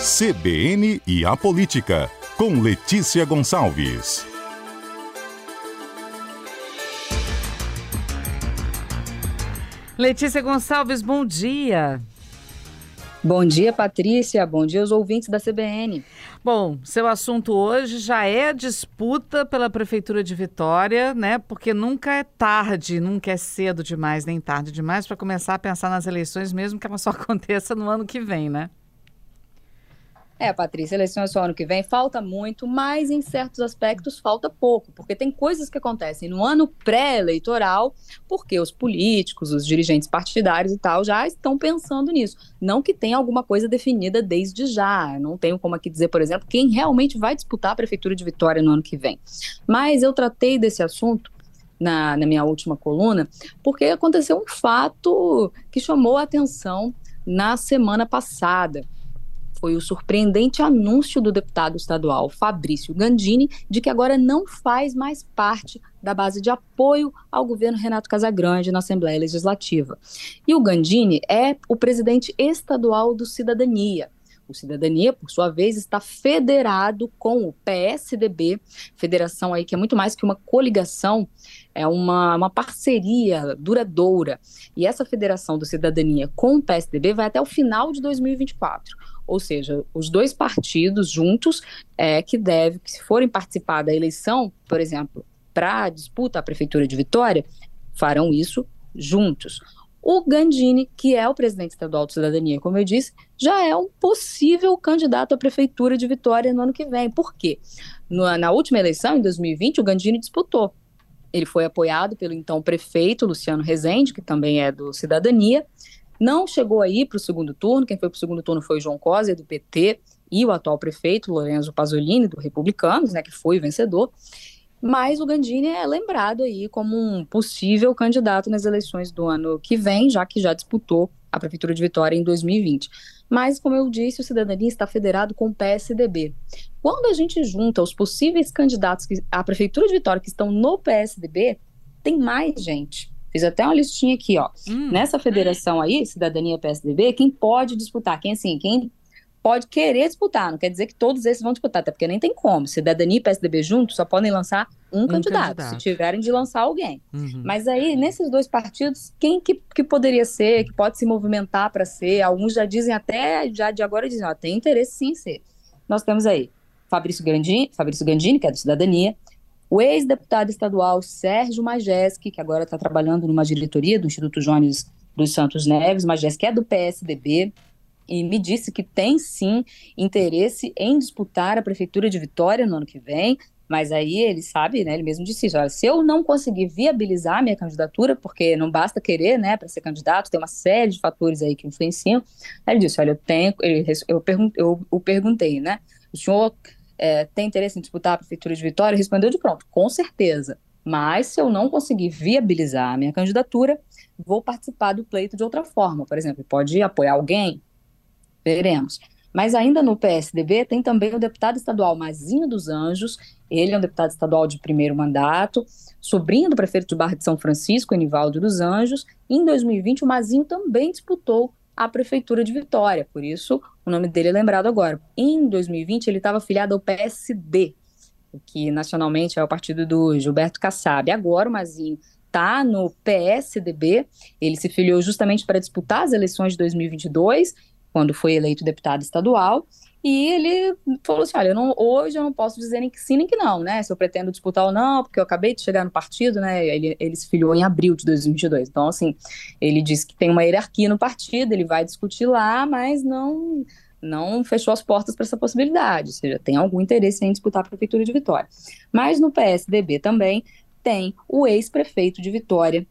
CBN e a Política, com Letícia Gonçalves. Letícia Gonçalves, bom dia. Bom dia, Patrícia. Bom dia aos ouvintes da CBN. Bom, seu assunto hoje já é disputa pela Prefeitura de Vitória, né? Porque nunca é tarde, nunca é cedo demais, nem tarde demais para começar a pensar nas eleições, mesmo que ela só aconteça no ano que vem, né? É, Patrícia, eleições só ano que vem, falta muito, mas em certos aspectos falta pouco, porque tem coisas que acontecem no ano pré-eleitoral, porque os políticos, os dirigentes partidários e tal já estão pensando nisso. Não que tenha alguma coisa definida desde já. Não tenho como aqui dizer, por exemplo, quem realmente vai disputar a Prefeitura de Vitória no ano que vem. Mas eu tratei desse assunto na, na minha última coluna, porque aconteceu um fato que chamou a atenção na semana passada foi o surpreendente anúncio do deputado estadual Fabrício Gandini de que agora não faz mais parte da base de apoio ao governo Renato Casagrande na Assembleia Legislativa. E o Gandini é o presidente estadual do Cidadania. O Cidadania, por sua vez, está federado com o PSDB, federação aí que é muito mais que uma coligação, é uma, uma parceria duradoura. E essa federação do Cidadania com o PSDB vai até o final de 2024 ou seja, os dois partidos juntos é, que devem, que se forem participar da eleição, por exemplo, para disputa à Prefeitura de Vitória, farão isso juntos. O Gandini, que é o presidente estadual de cidadania, como eu disse, já é um possível candidato à prefeitura de Vitória no ano que vem. Por quê? Na última eleição, em 2020, o Gandini disputou. Ele foi apoiado pelo então prefeito Luciano Rezende, que também é do Cidadania, não chegou aí para o segundo turno, quem foi para o segundo turno foi o João Cosia, do PT, e o atual prefeito, Lorenzo Pasolini, do Republicanos, né, que foi o vencedor. Mas o Gandini é lembrado aí como um possível candidato nas eleições do ano que vem, já que já disputou a Prefeitura de Vitória em 2020. Mas, como eu disse, o Cidadania está federado com o PSDB. Quando a gente junta os possíveis candidatos à Prefeitura de Vitória que estão no PSDB, tem mais gente. Fiz até uma listinha aqui, ó. Hum. Nessa federação aí, Cidadania PSDB, quem pode disputar? Quem assim, quem pode querer disputar, não quer dizer que todos esses vão disputar, até porque nem tem como. Cidadania e PSDB juntos só podem lançar um, um candidato, candidato, se tiverem de lançar alguém. Uhum. Mas aí, nesses dois partidos, quem que, que poderia ser, que pode se movimentar para ser? Alguns já dizem até, já de agora dizem, ó, tem interesse sim em ser. Nós temos aí Fabrício Gandini, Fabrício Gandini, que é do Cidadania, o ex-deputado estadual Sérgio Majeski, que agora está trabalhando numa diretoria do Instituto Jones dos Santos Neves, Majeski é do PSDB, e me disse que tem sim interesse em disputar a prefeitura de Vitória no ano que vem, mas aí ele sabe, né, ele mesmo disse isso, olha, se eu não conseguir viabilizar a minha candidatura, porque não basta querer, né, para ser candidato, tem uma série de fatores aí que influenciam, aí ele disse, olha, eu tenho, eu, eu, eu perguntei, né, o senhor é, tem interesse em disputar a Prefeitura de Vitória? Respondeu de pronto, com certeza. Mas se eu não conseguir viabilizar a minha candidatura, vou participar do pleito de outra forma. Por exemplo, pode apoiar alguém? Veremos. Mas ainda no PSDB tem também o deputado estadual Mazinho dos Anjos, ele é um deputado estadual de primeiro mandato, sobrinho do prefeito de Barra de São Francisco, Enivaldo dos Anjos. Em 2020, o Mazinho também disputou a Prefeitura de Vitória, por isso o nome dele é lembrado agora. Em 2020, ele estava afiliado ao PSD, que nacionalmente é o partido do Gilberto Kassab. Agora o Mazinho está no PSDB, ele se filiou justamente para disputar as eleições de 2022, quando foi eleito deputado estadual, e ele falou assim: olha, eu não, hoje eu não posso dizer nem que sim nem que não, né? Se eu pretendo disputar ou não, porque eu acabei de chegar no partido, né? Ele, ele se filiou em abril de 2022. Então, assim, ele disse que tem uma hierarquia no partido, ele vai discutir lá, mas não não fechou as portas para essa possibilidade, ou seja, tem algum interesse em disputar a prefeitura de Vitória. Mas no PSDB também tem o ex-prefeito de Vitória,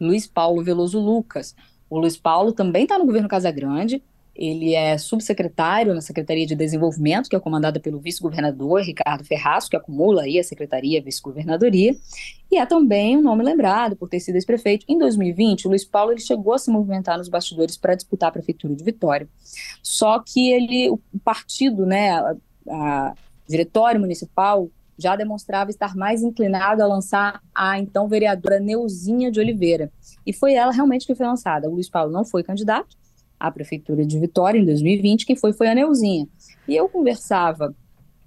Luiz Paulo Veloso Lucas. O Luiz Paulo também está no governo Casagrande, ele é subsecretário na Secretaria de Desenvolvimento, que é comandada pelo vice-governador Ricardo Ferraz, que acumula aí a secretaria, vice-governadoria, e é também um nome lembrado por ter sido ex-prefeito. Em 2020, o Luiz Paulo ele chegou a se movimentar nos bastidores para disputar a prefeitura de Vitória. Só que ele, o partido, né, a, a diretório municipal já demonstrava estar mais inclinado a lançar a então vereadora Neuzinha de Oliveira. E foi ela realmente que foi lançada. O Luiz Paulo não foi candidato, à Prefeitura de Vitória em 2020. Quem foi foi a Neuzinha. E eu conversava,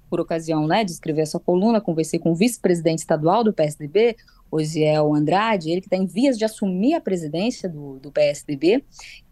por ocasião né, de escrever essa coluna, conversei com o vice-presidente estadual do PSDB, Osiel Andrade, ele que está em vias de assumir a presidência do, do PSDB.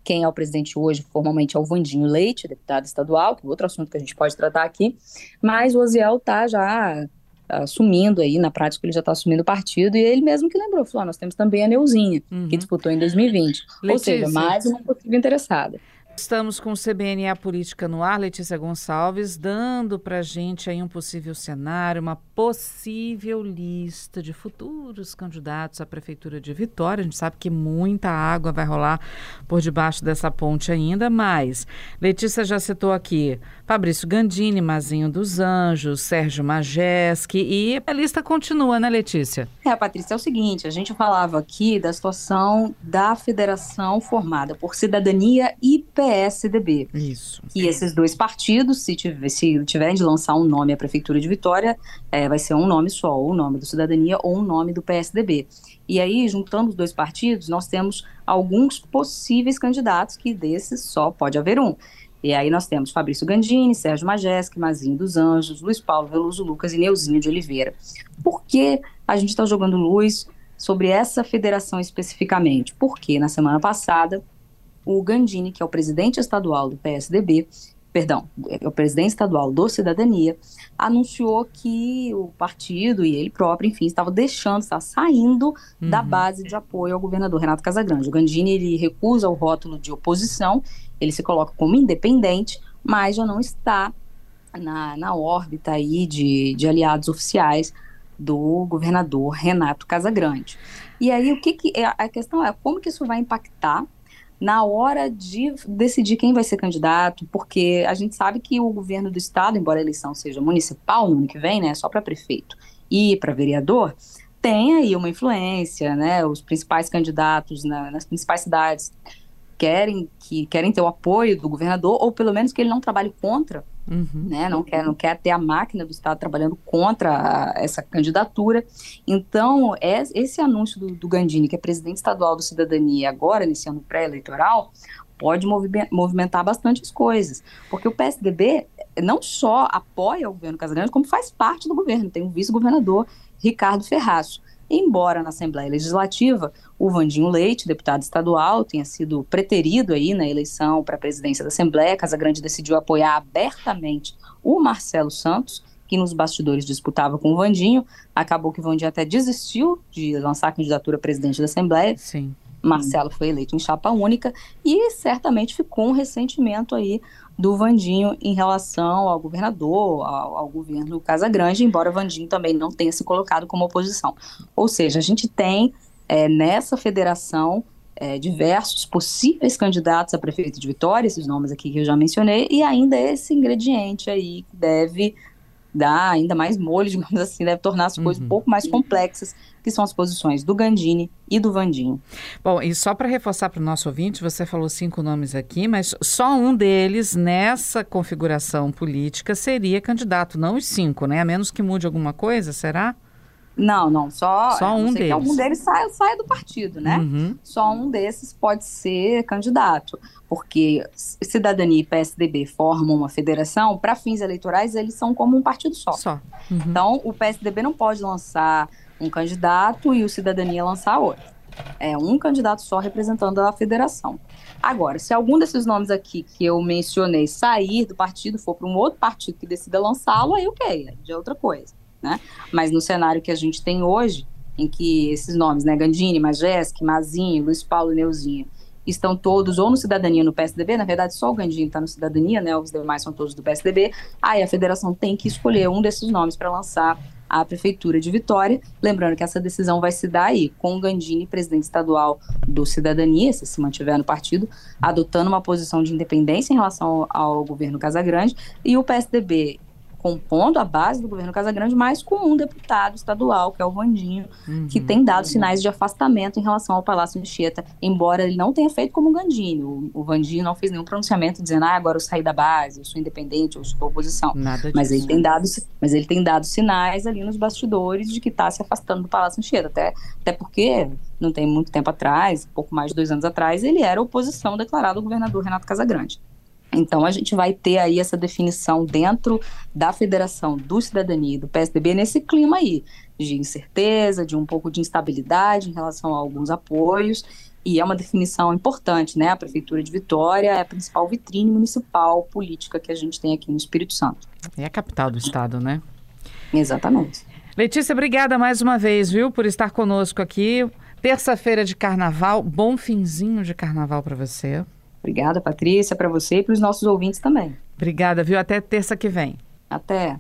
Quem é o presidente hoje, formalmente, é o Vandinho Leite, deputado estadual, que é outro assunto que a gente pode tratar aqui. Mas o Osiel está já assumindo aí, na prática ele já está assumindo o partido, e ele mesmo que lembrou, falou, ah, nós temos também a Neuzinha, uhum. que disputou em 2020. Letícia. Ou seja, mais uma possível interessada. Estamos com o CBN e a Política no ar, Letícia Gonçalves, dando para a gente aí um possível cenário, uma possível lista de futuros candidatos à Prefeitura de Vitória. A gente sabe que muita água vai rolar por debaixo dessa ponte ainda, mas Letícia já citou aqui Fabrício Gandini, Mazinho dos Anjos, Sérgio Majeski e a lista continua, né, Letícia? É, Patrícia, é o seguinte, a gente falava aqui da situação da federação formada por Cidadania e PSDB. Isso. E esses dois partidos, se, tiver, se tiverem de lançar um nome à Prefeitura de Vitória, é, vai ser um nome só, ou o nome do Cidadania ou o nome do PSDB. E aí, juntando os dois partidos, nós temos alguns possíveis candidatos que desses só pode haver um. E aí nós temos Fabrício Gandini, Sérgio Majesque, Mazinho dos Anjos, Luiz Paulo Veloso Lucas e Neuzinho de Oliveira. Por que a gente está jogando luz sobre essa federação especificamente? Porque na semana passada o Gandini, que é o presidente estadual do PSDB, perdão, é o presidente estadual do Cidadania, anunciou que o partido e ele próprio, enfim, estava deixando, estava saindo uhum. da base de apoio ao governador Renato Casagrande. O Gandini ele recusa o rótulo de oposição, ele se coloca como independente, mas já não está na, na órbita aí de, de aliados oficiais do governador Renato Casagrande. E aí o que, que é, a questão é como que isso vai impactar na hora de decidir quem vai ser candidato, porque a gente sabe que o governo do estado, embora a eleição seja municipal no ano que vem, né, só para prefeito e para vereador, tem aí uma influência, né? Os principais candidatos na, nas principais cidades querem que querem ter o apoio do governador ou pelo menos que ele não trabalhe contra Uhum. Né? Não, quer, não quer ter a máquina do Estado trabalhando contra a, essa candidatura. Então, é, esse anúncio do, do Gandini, que é presidente estadual do Cidadania, agora, nesse ano pré-eleitoral, pode movimentar bastante as coisas. Porque o PSDB não só apoia o governo Casagrande, como faz parte do governo. Tem o vice-governador Ricardo Ferraço. Embora na Assembleia Legislativa o Vandinho Leite, deputado estadual, tenha sido preterido aí na eleição para a presidência da Assembleia, Casa Grande decidiu apoiar abertamente o Marcelo Santos, que nos bastidores disputava com o Vandinho. Acabou que o Vandinho até desistiu de lançar a candidatura a presidente da Assembleia. Sim. Marcelo foi eleito em chapa única e certamente ficou um ressentimento aí do Vandinho em relação ao governador, ao, ao governo Casa Grande, embora Vandinho também não tenha se colocado como oposição. Ou seja, a gente tem é, nessa federação é, diversos possíveis candidatos a prefeito de Vitória, esses nomes aqui que eu já mencionei, e ainda esse ingrediente aí que deve dar ainda mais molho, digamos assim, deve tornar as coisas uhum. um pouco mais complexas, que são as posições do Gandini e do Vandinho. Bom, e só para reforçar para o nosso ouvinte, você falou cinco nomes aqui, mas só um deles nessa configuração política seria candidato, não os cinco, né? A menos que mude alguma coisa, será? Não, não, só, só um deles. algum deles saia, saia do partido, né? Uhum. Só um desses pode ser candidato, porque Cidadania e PSDB formam uma federação, para fins eleitorais eles são como um partido só. Só. Uhum. Então, o PSDB não pode lançar um candidato e o Cidadania lançar outro. É um candidato só representando a federação. Agora, se algum desses nomes aqui que eu mencionei sair do partido, for para um outro partido que decida lançá-lo, aí o okay, é de outra coisa né? Mas no cenário que a gente tem hoje, em que esses nomes, né, Gandini, Majeski, Mazinho, Luiz Paulo Neuzinho, estão todos ou no Cidadania no PSDB, na verdade só o Gandini está no Cidadania, né, os demais são todos do PSDB, aí a federação tem que escolher um desses nomes para lançar a Prefeitura de Vitória, lembrando que essa decisão vai se dar aí, com o Gandini, presidente estadual do Cidadania, se se mantiver no partido, adotando uma posição de independência em relação ao, ao governo Casagrande, e o PSDB compondo a base do governo Casagrande, mas com um deputado estadual, que é o Vandinho, uhum. que tem dado sinais de afastamento em relação ao Palácio Anchieta, embora ele não tenha feito como o Gandini. O, o Vandinho não fez nenhum pronunciamento dizendo, ah, agora eu saí da base, eu sou independente, eu sou oposição. Nada mas ele tem dado, mas ele tem dado sinais ali nos bastidores de que está se afastando do Palácio Anchieta, até, até porque não tem muito tempo atrás, pouco mais de dois anos atrás, ele era oposição declarada ao governador Renato Casagrande. Então, a gente vai ter aí essa definição dentro da Federação do Cidadania e do PSDB nesse clima aí de incerteza, de um pouco de instabilidade em relação a alguns apoios, e é uma definição importante, né? A Prefeitura de Vitória é a principal vitrine municipal política que a gente tem aqui no Espírito Santo. É a capital do estado, né? Exatamente. Letícia, obrigada mais uma vez, viu, por estar conosco aqui. Terça-feira de carnaval, bom finzinho de carnaval para você. Obrigada, Patrícia, para você e para os nossos ouvintes também. Obrigada, viu? Até terça que vem. Até.